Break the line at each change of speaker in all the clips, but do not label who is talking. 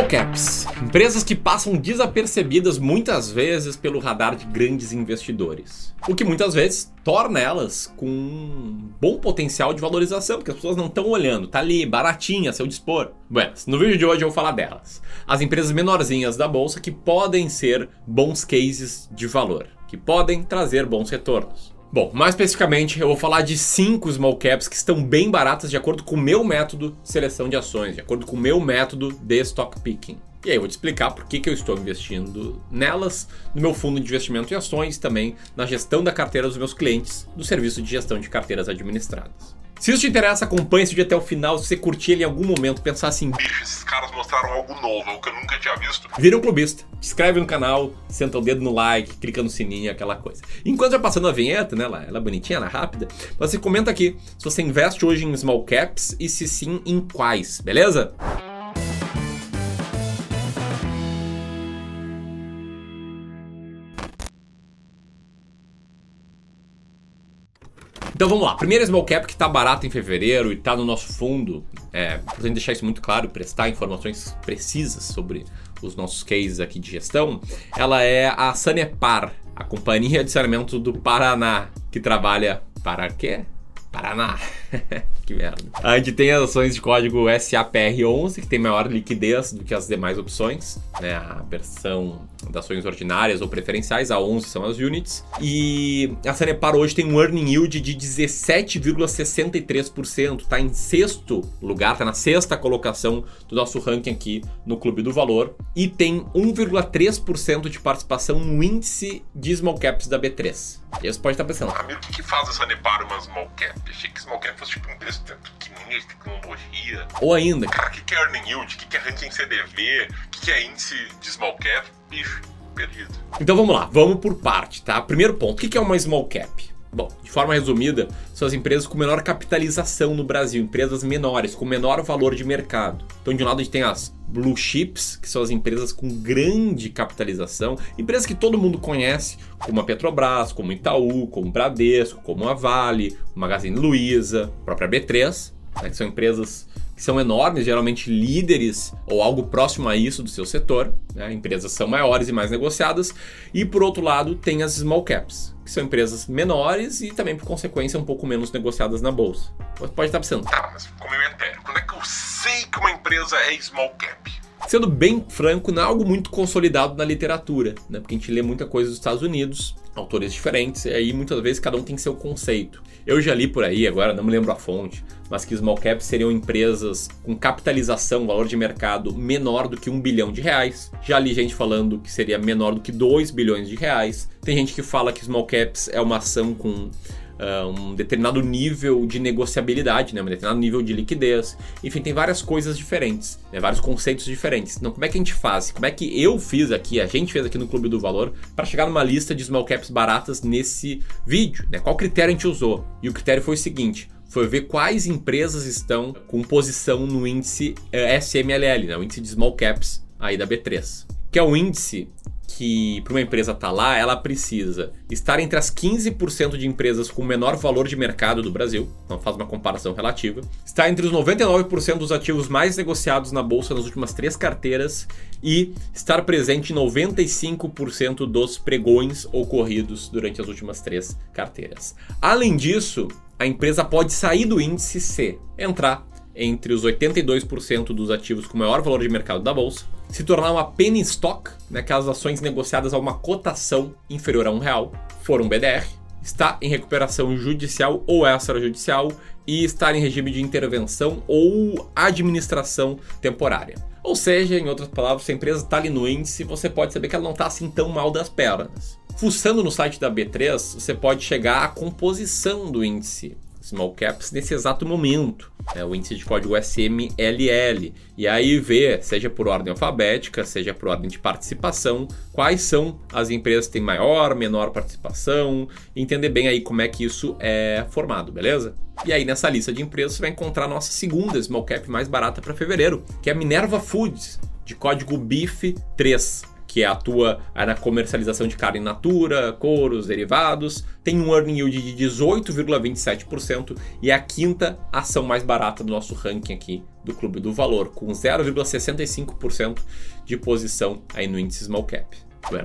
Small caps, empresas que passam desapercebidas muitas vezes pelo radar de grandes investidores. O que muitas vezes torna elas com um bom potencial de valorização, porque as pessoas não estão olhando, tá ali baratinha a seu dispor. Buenas, no vídeo de hoje eu vou falar delas. As empresas menorzinhas da bolsa que podem ser bons cases de valor, que podem trazer bons retornos. Bom, mais especificamente, eu vou falar de cinco small caps que estão bem baratas de acordo com o meu método de seleção de ações, de acordo com o meu método de stock picking. E aí eu vou te explicar por que, que eu estou investindo nelas, no meu fundo de investimento em ações, também na gestão da carteira dos meus clientes, do serviço de gestão de carteiras administradas. Se isso te interessa, acompanhe esse vídeo até o final. Se você curtir ele em algum momento, pensar assim:
bicho, esses caras mostraram algo novo, algo que eu nunca tinha visto.
Vira um clubista, se inscreve no canal, senta o dedo no like, clica no sininho, aquela coisa. Enquanto vai passando a vinheta, né? Ela, ela é bonitinha, ela é rápida. Você comenta aqui se você investe hoje em small caps e se sim, em quais, beleza? Então vamos lá. Primeiro small cap que está barato em fevereiro e está no nosso fundo. É, gente deixar isso muito claro, prestar informações precisas sobre os nossos cases aqui de gestão, ela é a Sanepar, a companhia de saneamento do Paraná, que trabalha para quê? Paraná. que merda. A gente tem as ações de código SAPR11, que tem maior liquidez do que as demais opções, né? A versão das ações ordinárias ou preferenciais, a 11 são as units. E a Sanepar hoje tem um earning yield de 17,63%, tá em sexto lugar, tá na sexta colocação do nosso ranking aqui no Clube do Valor e tem 1,3% de participação no índice de small caps da B3. E você pode estar pensando,
amigo, o que, que faz a Sanepar uma small cap? Achei que small cap fosse tipo um preço pequenininho de tecnologia.
Ou ainda,
Cara, o que, que é earning yield? O que, que é ranking CDV? O que, que é índice de small cap? Bicho, perdido.
Então vamos lá, vamos por parte, tá? Primeiro ponto, o que é uma small cap? Bom, de forma resumida, são as empresas com menor capitalização no Brasil, empresas menores, com menor valor de mercado. Então, de um lado, a gente tem as blue chips, que são as empresas com grande capitalização, empresas que todo mundo conhece, como a Petrobras, como Itaú, como Bradesco, como a Vale, Magazine Luiza, a própria B3, né, que são empresas que são enormes, geralmente líderes ou algo próximo a isso do seu setor. Né? Empresas são maiores e mais negociadas. E por outro lado, tem as small caps, que são empresas menores e também, por consequência, um pouco menos negociadas na bolsa. Você pode estar pensando,
Tá, mas como eu entendo, quando é que eu sei que uma empresa é small cap?
Sendo bem franco, não é algo muito consolidado na literatura, né? Porque a gente lê muita coisa dos Estados Unidos, autores diferentes, e aí muitas vezes cada um tem seu conceito. Eu já li por aí, agora não me lembro a fonte, mas que small caps seriam empresas com capitalização, valor de mercado menor do que um bilhão de reais. Já li gente falando que seria menor do que 2 bilhões de reais. Tem gente que fala que small caps é uma ação com Uh, um determinado nível de negociabilidade, né? um determinado nível de liquidez. Enfim, tem várias coisas diferentes, né? vários conceitos diferentes. Então, como é que a gente faz? Como é que eu fiz aqui, a gente fez aqui no Clube do Valor, para chegar numa lista de small caps baratas nesse vídeo? Né? Qual critério a gente usou? E o critério foi o seguinte: foi ver quais empresas estão com posição no índice uh, SMLL, né? o índice de small caps aí da B3, que é o índice que para uma empresa estar tá lá, ela precisa estar entre as 15% de empresas com menor valor de mercado do Brasil, então faz uma comparação relativa, estar entre os 99% dos ativos mais negociados na bolsa nas últimas três carteiras e estar presente em 95% dos pregões ocorridos durante as últimas três carteiras. Além disso, a empresa pode sair do índice C, entrar entre os 82% dos ativos com maior valor de mercado da bolsa, se tornar uma penny stock, né, aquelas ações negociadas a uma cotação inferior a um real, for um BDR, está em recuperação judicial ou extrajudicial e estar em regime de intervenção ou administração temporária. Ou seja, em outras palavras, se a empresa está ali no índice, você pode saber que ela não está assim tão mal das pernas. Fuçando no site da B3, você pode chegar à composição do índice small caps nesse exato momento. É o índice de código SMLL. E aí ver, seja por ordem alfabética, seja por ordem de participação, quais são as empresas que têm maior, menor participação, entender bem aí como é que isso é formado, beleza? E aí nessa lista de empresas você vai encontrar a nossa segunda small cap mais barata para fevereiro, que é a Minerva Foods, de código BIF3 que atua na comercialização de carne natura, couros, derivados, tem um earning yield de 18,27% e é a quinta ação mais barata do nosso ranking aqui do Clube do Valor, com 0,65% de posição aí no índice Small Cap.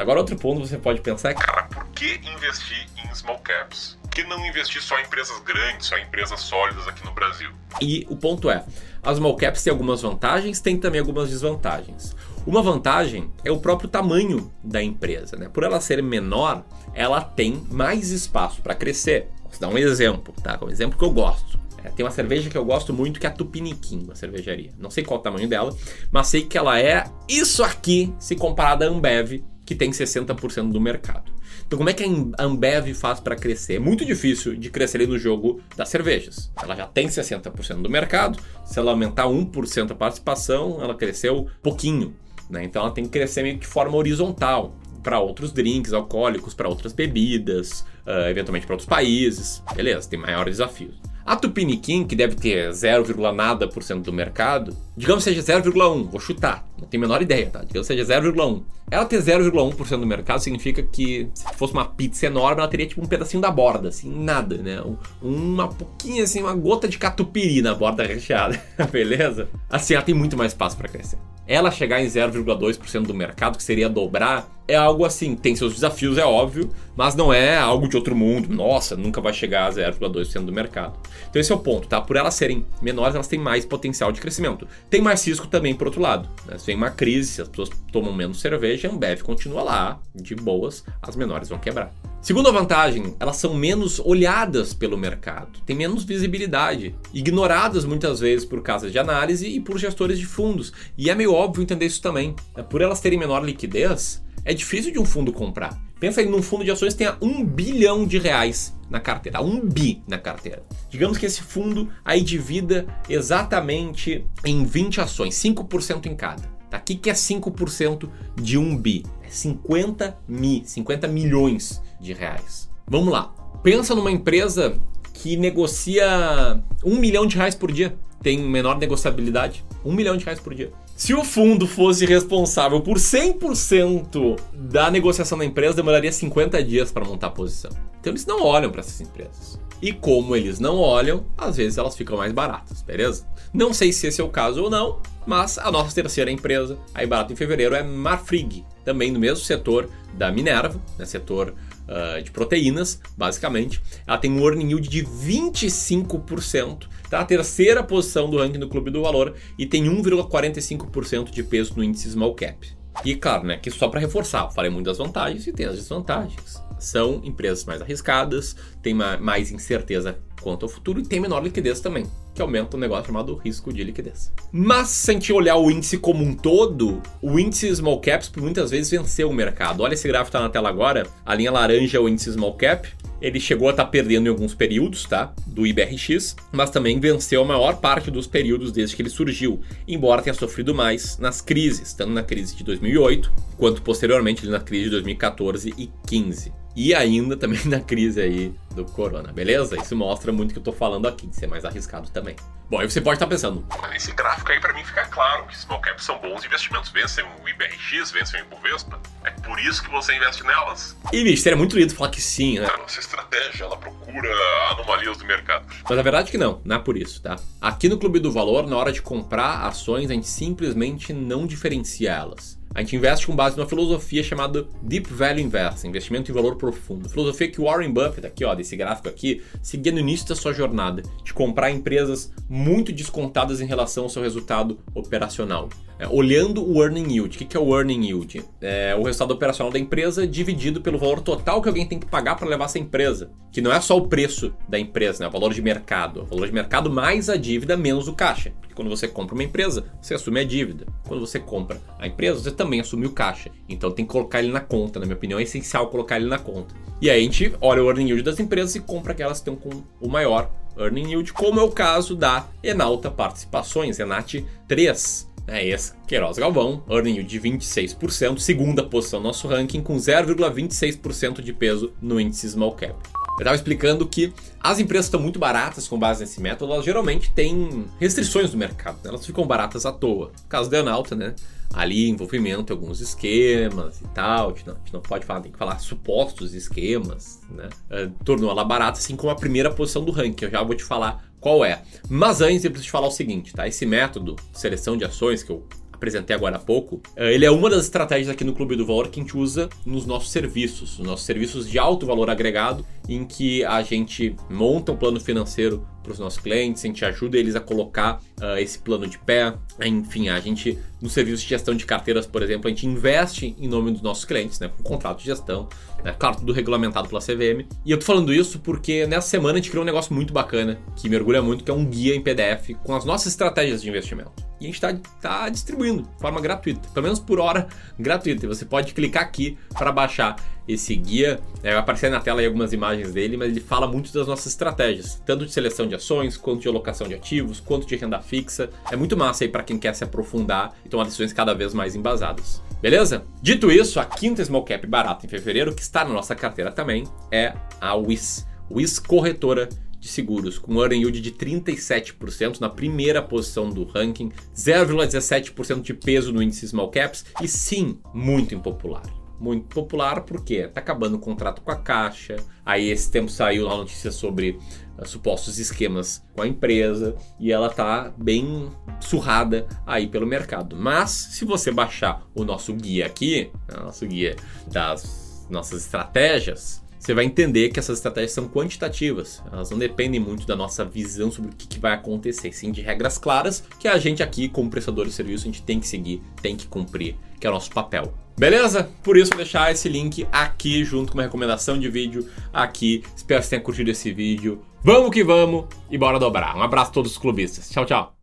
Agora outro ponto você pode pensar é...
Cara, por que investir em Small Caps? Que não investir só em empresas grandes, só em empresas sólidas aqui no Brasil?
E o ponto é, as Small Caps têm algumas vantagens, tem também algumas desvantagens. Uma vantagem é o próprio tamanho da empresa. Né? Por ela ser menor, ela tem mais espaço para crescer. Vou dar um exemplo, tá? Um exemplo que eu gosto. É, tem uma cerveja que eu gosto muito que é a Tupiniquim, uma cervejaria. Não sei qual o tamanho dela, mas sei que ela é isso aqui se comparada à Ambev, que tem 60% do mercado. Então, como é que a Ambev faz para crescer? É muito difícil de crescer no jogo das cervejas. Ela já tem 60% do mercado. Se ela aumentar 1% a participação, ela cresceu pouquinho. Né? Então ela tem que crescer meio que de forma horizontal para outros drinks alcoólicos, para outras bebidas, uh, eventualmente para outros países. Beleza, tem maiores desafios. A Tupiniquim, que deve ter 0, nada por cento do mercado, digamos seja 0,1, vou chutar, não tenho a menor ideia, tá? Digamos seja 0,1. Ela ter 0,1% do mercado significa que se fosse uma pizza enorme, ela teria tipo um pedacinho da borda, assim, nada, né? Uma pouquinha assim, uma gota de catupiry na borda recheada, beleza? Assim, ela tem muito mais espaço para crescer ela chegar em 0,2% do mercado, que seria dobrar, é algo assim, tem seus desafios, é óbvio, mas não é algo de outro mundo. Nossa, nunca vai chegar a 0,2% do mercado. Então esse é o ponto, tá? Por elas serem menores, elas têm mais potencial de crescimento. Tem mais risco também por outro lado. Né? Se vem uma crise, se as pessoas tomam menos cerveja, a Ambev continua lá, de boas, as menores vão quebrar. Segunda vantagem, elas são menos olhadas pelo mercado, têm menos visibilidade, ignoradas muitas vezes por casas de análise e por gestores de fundos. E é meio óbvio entender isso também. É, por elas terem menor liquidez, é difícil de um fundo comprar. Pensa aí num fundo de ações que tenha um bilhão de reais na carteira, um bi na carteira. Digamos que esse fundo aí divida exatamente em 20 ações, 5% em cada. Tá? O que é 5% de um bi? É 50 mi, 50 milhões de reais. Vamos lá. Pensa numa empresa que negocia um milhão de reais por dia. Tem menor negociabilidade? Um milhão de reais por dia. Se o fundo fosse responsável por 100% da negociação da empresa, demoraria 50 dias para montar a posição. Então eles não olham para essas empresas. E como eles não olham, às vezes elas ficam mais baratas, beleza? Não sei se esse é o caso ou não, mas a nossa terceira empresa, aí barata em fevereiro, é Marfrig, também no mesmo setor da Minerva, né, setor uh, de proteínas, basicamente. Ela tem um earning yield de 25%, está na terceira posição do ranking do Clube do Valor e tem 1,45% de peso no índice Small Cap. E claro, né, que só para reforçar, falei muito das vantagens e tem as desvantagens. São empresas mais arriscadas, tem mais incerteza quanto ao futuro e tem menor liquidez também, que aumenta um negócio chamado risco de liquidez. Mas se a gente olhar o índice como um todo, o índice Small Caps por muitas vezes venceu o mercado. Olha esse gráfico que está na tela agora, a linha laranja é o índice Small Cap, ele chegou a estar tá perdendo em alguns períodos, tá? Do IBRX, mas também venceu a maior parte dos períodos desde que ele surgiu, embora tenha sofrido mais nas crises, tanto na crise de 2008 quanto posteriormente na crise de 2014 e 15 e ainda também na crise aí do corona, beleza? Isso mostra muito o que eu tô falando aqui, de ser mais arriscado também. Bom, aí você pode estar tá pensando.
Esse gráfico aí para mim fica claro que small caps são bons investimentos, vencem o IBRX, vencem o Ibovespa. É por isso que você investe nelas.
E, bicho, seria muito lindo falar que sim, né?
A nossa estratégia, ela procura anomalias do mercado.
Mas a verdade é que não, não é por isso, tá? Aqui no Clube do Valor, na hora de comprar ações, a gente simplesmente não diferencia elas. A gente investe com base numa filosofia chamada Deep Value Investing, investimento em valor profundo. Filosofia que Warren Buffett, aqui ó, desse gráfico aqui, seguia no início da sua jornada, de comprar empresas muito descontadas em relação ao seu resultado operacional. É, olhando o earning yield, o que é o earning yield? É o resultado operacional da empresa dividido pelo valor total que alguém tem que pagar para levar essa empresa, que não é só o preço da empresa, né? o valor de mercado. O valor de mercado mais a dívida menos o caixa. Porque quando você compra uma empresa, você assume a dívida. Quando você compra a empresa, você também assume o caixa. Então tem que colocar ele na conta, na minha opinião, é essencial colocar ele na conta. E aí a gente olha o earning yield das empresas e compra aquelas que estão com o maior earning yield, como é o caso da Enalta Participações, Enat 3 é esse, Queiroz Galvão, earning de 26%, segunda posição no nosso ranking, com 0,26% de peso no índice Small Cap. Eu estava explicando que as empresas estão muito baratas com base nesse método, elas geralmente têm restrições do mercado, né? elas ficam baratas à toa. No caso da Enalta, né? Ali envolvimento em alguns esquemas e tal, a gente, não, a gente não, pode falar, tem que falar supostos esquemas, né? Uh, tornou ela barata, assim como a primeira posição do ranking, eu já vou te falar qual é. Mas antes eu preciso te falar o seguinte, tá? Esse método, seleção de ações, que eu apresentei agora há pouco, eh, ele é uma das estratégias aqui no Clube do Valor que a gente usa nos nossos serviços, nos nossos serviços de alto valor agregado, em que a gente monta um plano financeiro para os nossos clientes, a gente ajuda eles a colocar uh, esse plano de pé. Enfim, a gente, no serviço de gestão de carteiras, por exemplo, a gente investe em nome dos nossos clientes, né, com contrato de gestão, né, claro, tudo regulamentado pela CVM. E eu tô falando isso porque nessa semana a gente criou um negócio muito bacana, que me orgulha muito, que é um guia em PDF com as nossas estratégias de investimento. E a gente está tá distribuindo de forma gratuita, pelo menos por hora gratuita. E você pode clicar aqui para baixar esse guia. É, vai aparecer na tela algumas imagens dele, mas ele fala muito das nossas estratégias, tanto de seleção de ações, quanto de alocação de ativos, quanto de renda fixa. É muito massa aí para quem quer se aprofundar e tomar decisões cada vez mais embasadas. Beleza? Dito isso, a quinta small cap barata em fevereiro, que está na nossa carteira também, é a WIS. WIS Corretora de seguros, com earning yield de 37% na primeira posição do ranking, 0,17% de peso no índice small caps e sim, muito impopular muito popular porque tá acabando o contrato com a Caixa. Aí esse tempo saiu a notícia sobre uh, supostos esquemas com a empresa e ela tá bem surrada aí pelo mercado. Mas se você baixar o nosso guia aqui, né, nosso guia das nossas estratégias, você vai entender que essas estratégias são quantitativas. Elas não dependem muito da nossa visão sobre o que, que vai acontecer, sim de regras claras que a gente aqui, como prestador de serviço, a gente tem que seguir, tem que cumprir, que é o nosso papel. Beleza? Por isso vou deixar esse link aqui junto com uma recomendação de vídeo aqui. Espero que você tenha curtido esse vídeo. Vamos que vamos e bora dobrar. Um abraço a todos os clubistas. Tchau, tchau.